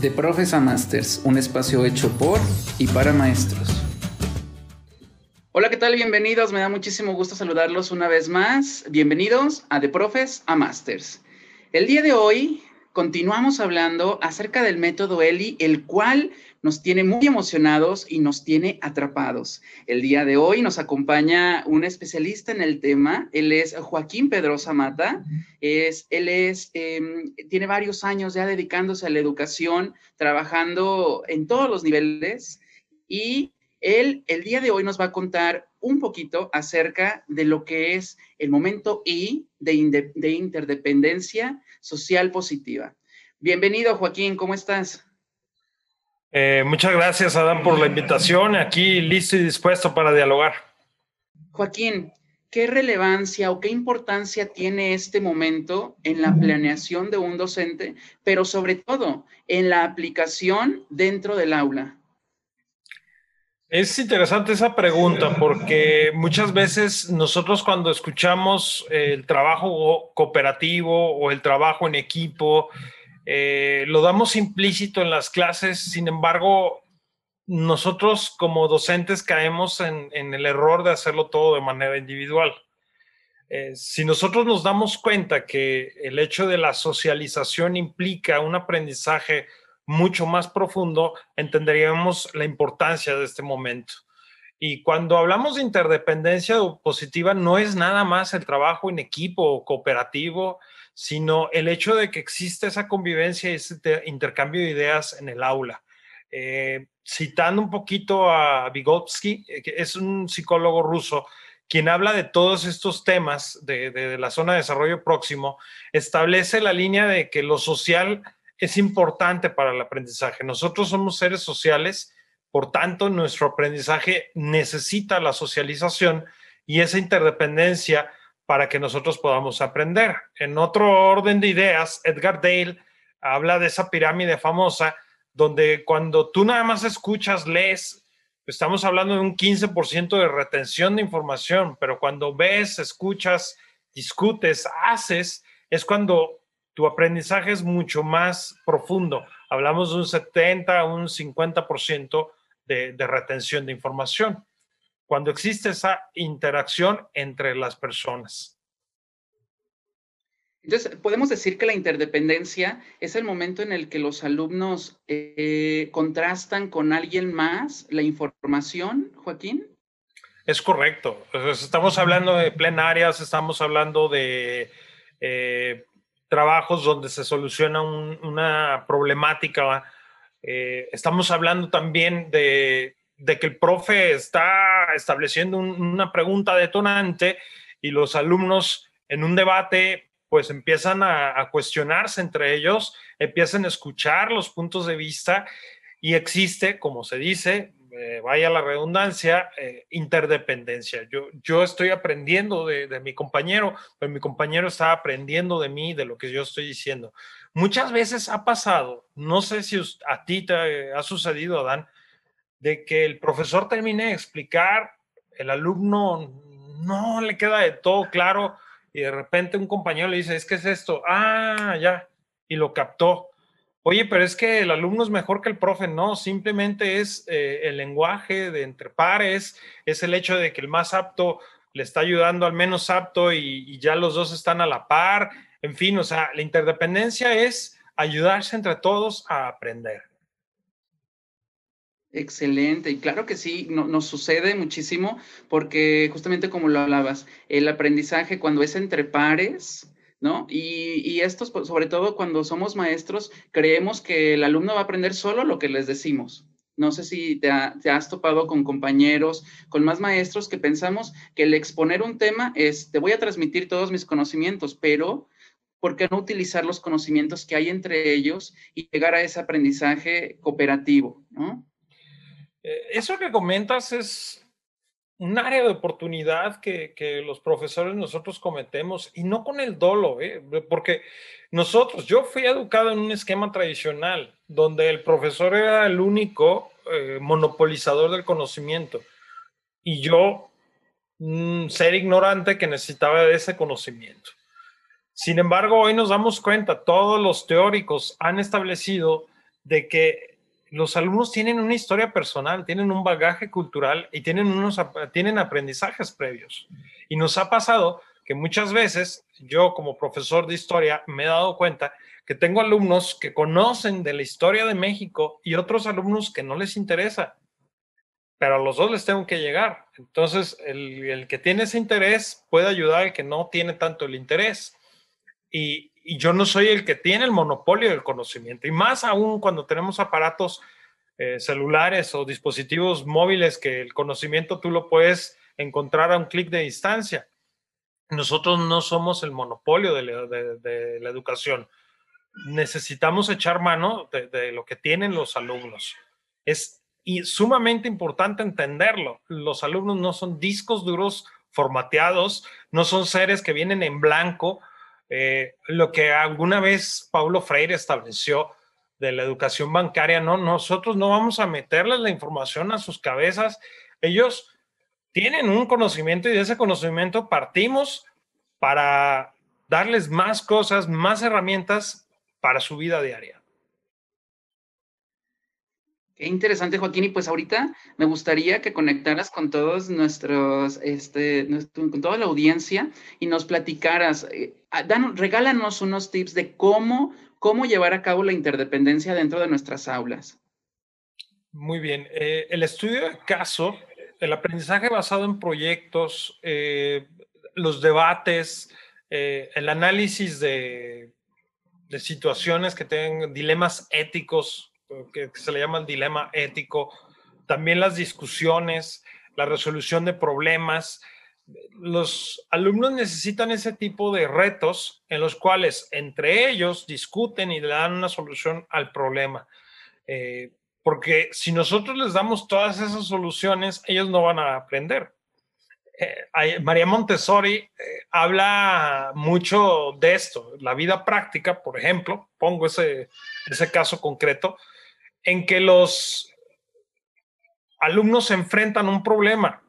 De Profes a Masters, un espacio hecho por y para maestros. Hola, ¿qué tal? Bienvenidos. Me da muchísimo gusto saludarlos una vez más. Bienvenidos a De Profes a Masters. El día de hoy continuamos hablando acerca del método ELI, el cual nos tiene muy emocionados y nos tiene atrapados. El día de hoy nos acompaña un especialista en el tema. Él es Joaquín Pedrosa Mata. Él es, em, tiene varios años ya dedicándose a la educación, trabajando en todos los niveles y él el día de hoy nos va a contar un poquito acerca de lo que es el momento I de, de interdependencia social positiva. Bienvenido, Joaquín, ¿cómo estás? Eh, muchas gracias, Adán, por la invitación. Aquí listo y dispuesto para dialogar. Joaquín, ¿qué relevancia o qué importancia tiene este momento en la planeación de un docente, pero sobre todo en la aplicación dentro del aula? Es interesante esa pregunta porque muchas veces nosotros cuando escuchamos el trabajo cooperativo o el trabajo en equipo, eh, lo damos implícito en las clases, sin embargo, nosotros como docentes caemos en, el error de hacerlo todo de manera individual. Eh, si nosotros nos damos cuenta que el hecho de la socialización implica un aprendizaje mucho más profundo, entenderíamos la importancia de este momento. Y cuando hablamos de interdependencia positiva, no es nada más el trabajo en equipo cooperativo, sino el hecho de que existe esa convivencia y ese intercambio de ideas en el aula. Eh, citando un poquito a Vygotsky, eh, que es un psicólogo ruso, quien habla de todos estos temas de, la zona de desarrollo próximo, establece la línea de que lo social es importante para el aprendizaje. Nosotros somos seres sociales, por tanto, nuestro aprendizaje necesita la socialización y esa interdependencia para que nosotros podamos aprender. En otro orden de ideas, Edgar Dale habla de esa pirámide famosa donde cuando tú nada más escuchas, lees, estamos hablando de un 15% de retención de información, pero cuando ves, escuchas, discutes, haces, es cuando tu aprendizaje es mucho más profundo. Hablamos de un 70, un 50% de, de retención de información cuando existe esa interacción entre las personas. Entonces, podemos decir que la interdependencia es el momento en el que los alumnos eh, contrastan con alguien más la información, Joaquín. Es correcto. Estamos hablando de plenarias, estamos hablando de eh, trabajos donde se soluciona una problemática. Eh, estamos hablando también de de que el profe está estableciendo una pregunta detonante y los alumnos en un debate pues empiezan a, cuestionarse entre ellos, empiezan a escuchar los puntos de vista y existe, como se dice, eh, vaya la redundancia, eh, interdependencia. Yo, yo estoy aprendiendo de, de, mi compañero, pero mi compañero está aprendiendo de mí, de lo que yo estoy diciendo. Muchas veces ha pasado, no sé si a ti te ha sucedido, Adán, de que el profesor termine de explicar, el alumno no le queda de todo claro y de repente un compañero le dice, es que es esto, ah, ya, y lo captó. Oye, pero es que el alumno es mejor que el profe, no, simplemente es eh, el lenguaje de entre pares, es el hecho de que el más apto le está ayudando al menos apto y, y ya los dos están a la par, en fin, o sea, la interdependencia es ayudarse entre todos a aprender. Excelente, y claro que sí, no, nos sucede muchísimo porque justamente como lo hablabas, el aprendizaje cuando es entre pares, ¿no? Y, y esto, sobre todo cuando somos maestros, creemos que el alumno va a aprender solo lo que les decimos. No sé si te, te has topado con compañeros, con más maestros que pensamos que el exponer un tema es, te voy a transmitir todos mis conocimientos, pero ¿por qué no utilizar los conocimientos que hay entre ellos y llegar a ese aprendizaje cooperativo, ¿no? Eh, eso que comentas es un área de oportunidad que, los profesores nosotros cometemos y no con el dolo, ¿eh? porque nosotros, yo fui educado en un esquema tradicional donde el profesor era el único eh, monopolizador del conocimiento y yo ser ignorante que necesitaba de ese conocimiento. Sin embargo, hoy nos damos cuenta, todos los teóricos han establecido de que los alumnos tienen una historia personal, tienen un bagaje cultural y tienen, unos, tienen aprendizajes previos. Y nos ha pasado que muchas veces yo como profesor de historia me he dado cuenta que tengo alumnos que conocen de la historia de México y otros alumnos que no les interesa, pero a los dos les tengo que llegar. Entonces, el, el que tiene ese interés puede ayudar al que no tiene tanto el interés. Y, y yo no soy el que tiene el monopolio del conocimiento. Y más aún cuando tenemos aparatos eh, celulares o dispositivos móviles que el conocimiento tú lo puedes encontrar a un clic de distancia. Nosotros no somos el monopolio de la, educación. Necesitamos echar mano de, lo que tienen los alumnos. Es sumamente importante entenderlo. Los alumnos no son discos duros formateados, no son seres que vienen en blanco. Eh, lo que alguna vez Paulo Freire estableció de la educación bancaria, no, nosotros no vamos a meterles la información a sus cabezas. Ellos tienen un conocimiento y de ese conocimiento partimos para darles más cosas, más herramientas para su vida diaria. Qué interesante, Joaquín. Y pues ahorita me gustaría que conectaras con todos nuestros, este, con toda la audiencia y nos platicaras, eh, regálanos unos tips de cómo, cómo llevar a cabo la interdependencia dentro de nuestras aulas. Muy bien. Eh, el estudio de caso el aprendizaje basado en proyectos, eh, los debates, el análisis de, situaciones que tengan dilemas éticos, que, se le llama dilema ético, también las discusiones, la resolución de problemas. Los alumnos necesitan ese tipo de retos en los cuales entre ellos discuten y le dan una solución al problema. Eh, porque si nosotros les damos todas esas soluciones, ellos no van a aprender. Eh, María Montessori eh, habla mucho de esto, la vida práctica, por ejemplo, pongo ese, ese caso concreto, en que los alumnos se enfrentan a un problema.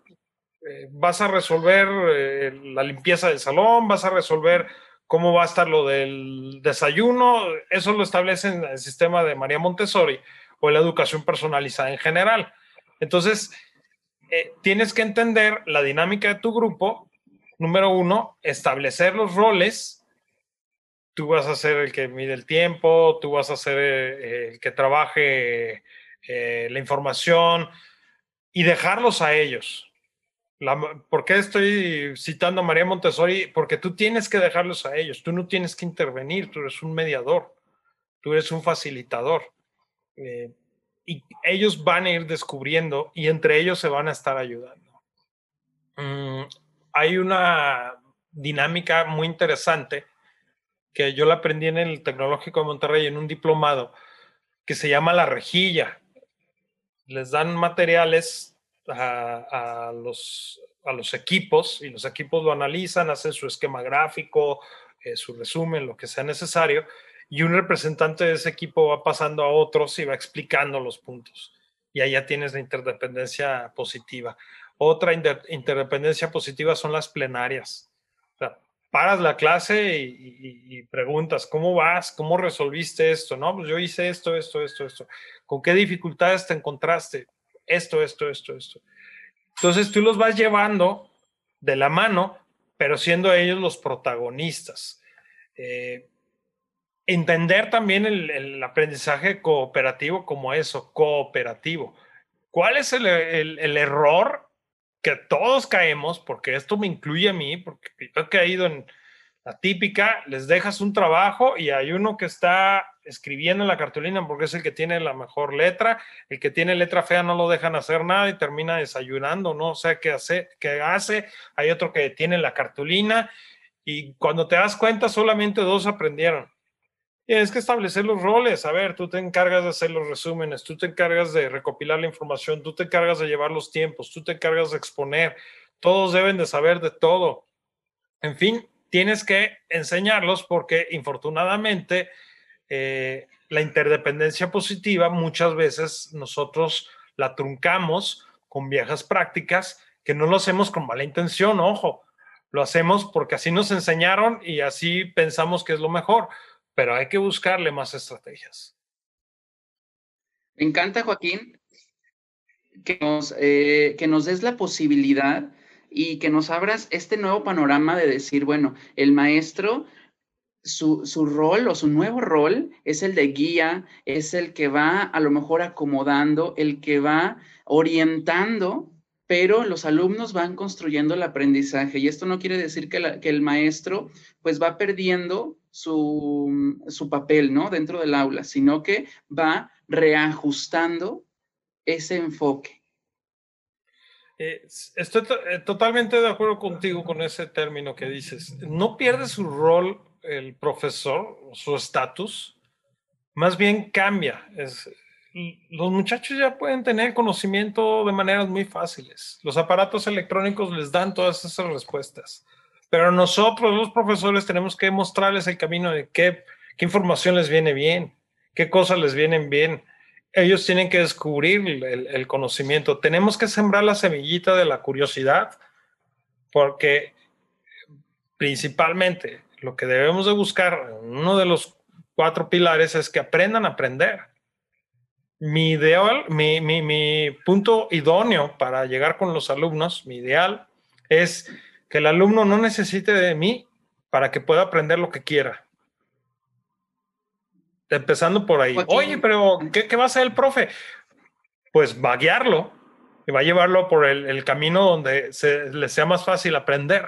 Eh, vas a resolver la limpieza del salón, vas a resolver cómo va a estar lo del desayuno, eso lo establece en el sistema de María Montessori o la educación personalizada en general. Entonces, eh, tienes que entender la dinámica de tu grupo. Número uno, establecer los roles. Tú vas a ser el que mide el tiempo, tú vas a ser eh, el que trabaje eh, la información y dejarlos a ellos. ¿Por qué estoy citando a María Montessori? Porque tú tienes que dejarlos a ellos, tú no tienes que intervenir, tú eres un mediador, tú eres un facilitador. Eh, y ellos van a ir descubriendo y entre ellos se van a estar ayudando. Mm, hay una dinámica muy interesante que yo la aprendí en el Tecnológico de Monterrey en un diplomado que se llama la rejilla. Les dan materiales a, los, a los equipos y los equipos lo analizan, hacen su esquema gráfico, eh, su resumen, lo que sea necesario y un representante de ese equipo va pasando a otros y va explicando los puntos. Y ya tienes la interdependencia positiva. Otra interdependencia positiva son las plenarias. Paras la clase y, preguntas, ¿cómo vas? ¿Cómo resolviste esto? No, pues yo hice esto, esto, esto, esto. ¿Con qué dificultades te encontraste? Esto, esto, esto, esto. Entonces tú los vas llevando de la mano, pero siendo ellos los protagonistas. Eh, entender también el, aprendizaje cooperativo como eso, cooperativo. ¿Cuál es el, error que todos caemos? Porque esto me incluye a mí, porque yo he caído en la típica, les dejas un trabajo y hay uno que está escribiendo en la cartulina porque es el que tiene la mejor letra, el que tiene letra fea no lo dejan hacer nada y termina desayunando, no sé qué hace, qué hace, hay otro que tiene la cartulina y cuando te das cuenta solamente dos aprendieron Tienes que establecer los roles. A ver, tú te encargas de hacer los resúmenes, tú te encargas de recopilar la información, tú te encargas de llevar los tiempos, tú te encargas de exponer. Todos deben de saber de todo. En fin, tienes que enseñarlos porque infortunadamente eh, la interdependencia positiva muchas veces nosotros la truncamos con viejas prácticas que no lo hacemos con mala intención, ojo, lo hacemos porque así nos enseñaron y así pensamos que es lo mejor pero hay que buscarle más estrategias. Me encanta, Joaquín, que nos, eh, que nos des la posibilidad y que nos abras este nuevo panorama de decir, bueno, el maestro, su, su, rol o su nuevo rol es el de guía, es el que va a lo mejor acomodando, el que va orientando, pero los alumnos van construyendo el aprendizaje y esto no quiere decir que, que el maestro pues va perdiendo su, su papel, ¿no? Dentro del aula, sino que va reajustando ese enfoque. Eh, estoy eh, totalmente de acuerdo contigo con ese término que dices. No pierde su rol el profesor, su estatus, más bien cambia. los muchachos ya pueden tener conocimiento de maneras muy fáciles. Los aparatos electrónicos les dan todas esas respuestas. Pero nosotros, los profesores, tenemos que mostrarles el camino de qué, información les viene bien, qué cosas les vienen bien ellos tienen que descubrir el, conocimiento. Tenemos que sembrar la semillita de la curiosidad, porque principalmente lo que debemos de buscar, uno de los cuatro pilares, es que aprendan a aprender. Mi ideal, mi, mi punto idóneo para llegar con los alumnos, mi ideal, es que el alumno no necesite de mí para que pueda aprender lo que quiera Empezando por ahí. Oye, pero ¿qué, va a hacer el profe? Pues va a guiarlo y va a llevarlo por el, camino donde se, le sea más fácil aprender.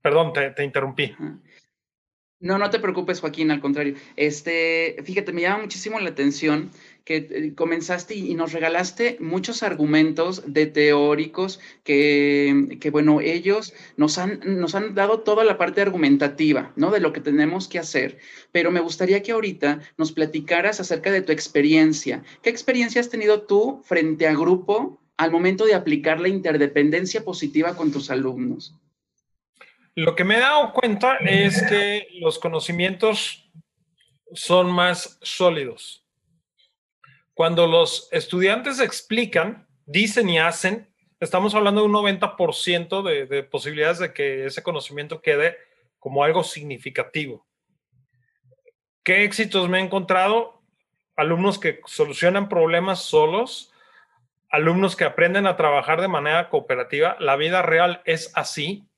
Perdón, te, te interrumpí. No, no te preocupes, Joaquín, al contrario. Este, fíjate, me llama muchísimo la atención que eh, comenzaste y, nos regalaste muchos argumentos de teóricos que, que, bueno, ellos nos han, nos han dado toda la parte argumentativa, ¿no? De lo que tenemos que hacer. Pero me gustaría que ahorita nos platicaras acerca de tu experiencia. ¿Qué experiencia has tenido tú frente a grupo al momento de aplicar la interdependencia positiva con tus alumnos? Lo que me he dado cuenta es que los conocimientos son más sólidos. Cuando los estudiantes explican, dicen y hacen, estamos hablando de un 90% de, de posibilidades de que ese conocimiento quede como algo significativo. ¿Qué éxitos me he encontrado? Alumnos que solucionan problemas solos, alumnos que aprenden a trabajar de manera cooperativa. La vida real es así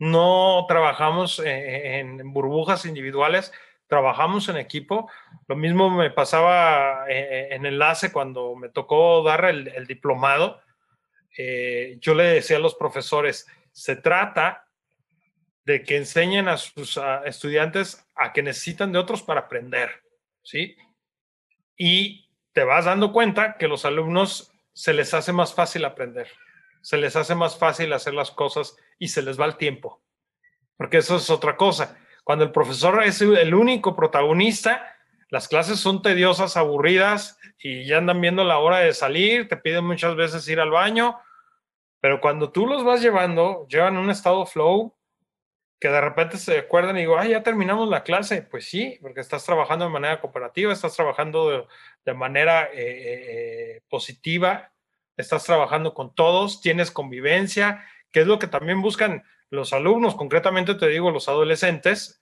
no trabajamos eh, en, burbujas individuales, trabajamos en equipo. Lo mismo me pasaba eh, en enlace cuando me tocó dar el, diplomado. Eh, yo le decía a los profesores, se trata de que enseñen a sus estudiantes a que necesitan de otros para aprender, ¿sí? Y te vas dando cuenta que los alumnos se les hace más fácil aprender se les hace más fácil hacer las cosas y se les va el tiempo. Porque eso es otra cosa. Cuando el profesor es el único protagonista, las clases son tediosas, aburridas y ya andan viendo la hora de salir, te piden muchas veces ir al baño, pero cuando tú los vas llevando, llevan un estado flow, que de repente se acuerdan y digo, ah, ya terminamos la clase. Pues sí, porque estás trabajando de manera cooperativa, estás trabajando de, manera eh, eh, eh, positiva estás trabajando con todos, tienes convivencia, que es lo que también buscan los alumnos, concretamente te digo los adolescentes,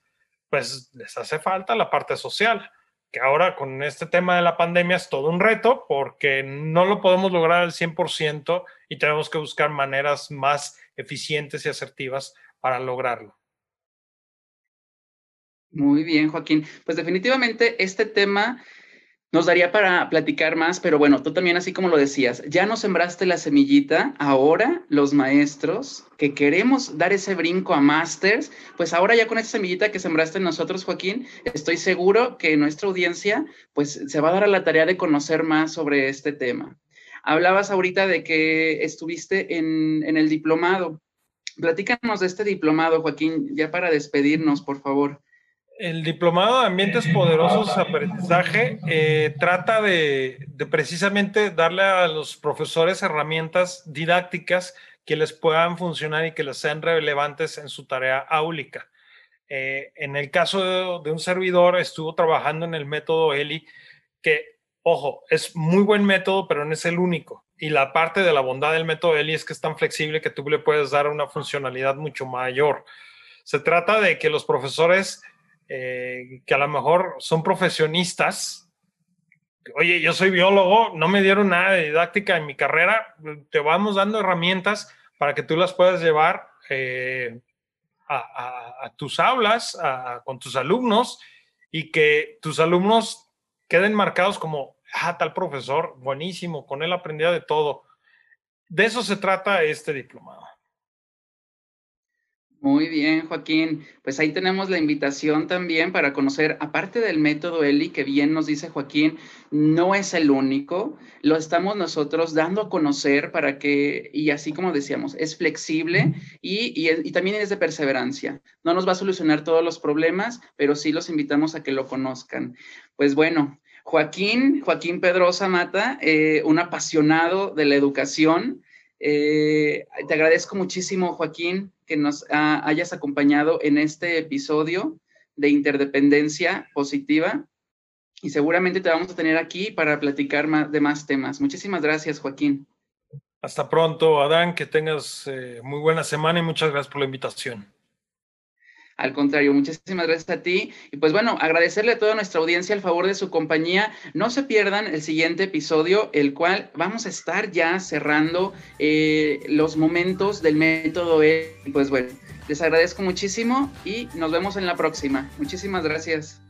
pues les hace falta la parte social, que ahora con este tema de la pandemia es todo un reto porque no lo podemos lograr al 100% y tenemos que buscar maneras más eficientes y asertivas para lograrlo. Muy bien, Joaquín. Pues definitivamente este tema nos daría para platicar más, pero bueno, tú también, así como lo decías, ya nos sembraste la semillita, ahora los maestros que queremos dar ese brinco a masters, pues ahora ya con esa semillita que sembraste en nosotros, Joaquín, estoy seguro que nuestra audiencia pues se va a dar a la tarea de conocer más sobre este tema. Hablabas ahorita de que estuviste en, en el diplomado. Platícanos de este diplomado, Joaquín, ya para despedirnos, por favor. El diplomado de ambientes poderosos aprendizaje eh, trata de, precisamente darle a los profesores herramientas didácticas que les puedan funcionar y que les sean relevantes en su tarea áulica. Eh, en el caso de, un servidor, estuvo trabajando en el método ELI, que, ojo, es muy buen método, pero no es el único. Y la parte de la bondad del método ELI es que es tan flexible que tú le puedes dar una funcionalidad mucho mayor. Se trata de que los profesores eh, que a lo mejor son profesionistas, oye, yo soy biólogo, no me dieron nada de didáctica en mi carrera, te vamos dando herramientas para que tú las puedas llevar eh, a, tus aulas, con tus alumnos y que tus alumnos queden marcados como, ah, tal profesor, buenísimo, con él aprendía de todo. De eso se trata este diplomado. Muy bien, Joaquín. Pues ahí tenemos la invitación también para conocer, aparte del método ELI, que bien nos dice Joaquín, no es el único, lo estamos nosotros dando a conocer para que, y así como decíamos, es flexible y, y, también es de perseverancia. No nos va a solucionar todos los problemas, pero sí los invitamos a que lo conozcan. Pues bueno, Joaquín, Joaquín Pedrosa Mata, eh, un apasionado de la educación. Eh, te agradezco muchísimo, Joaquín, que nos hayas acompañado en este episodio de interdependencia positiva y seguramente te vamos a tener aquí para platicar más, de más temas. Muchísimas gracias, Joaquín. Hasta pronto, Adán, que tengas eh, muy buena semana y muchas gracias por la invitación. Al contrario, muchísimas gracias a ti. Y pues bueno, agradecerle a toda nuestra audiencia el favor de su compañía. No se pierdan el siguiente episodio, el cual vamos a estar ya cerrando eh, los momentos del método E. Pues bueno, les agradezco muchísimo y nos vemos en la próxima. Muchísimas gracias.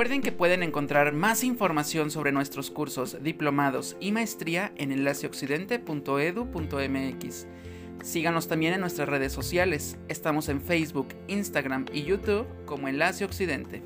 Recuerden que pueden encontrar más información sobre nuestros cursos, diplomados y maestría en enlaceoccidente.edu.mx. Síganos también en nuestras redes sociales. Estamos en Facebook, Instagram y YouTube como Enlace Occidente.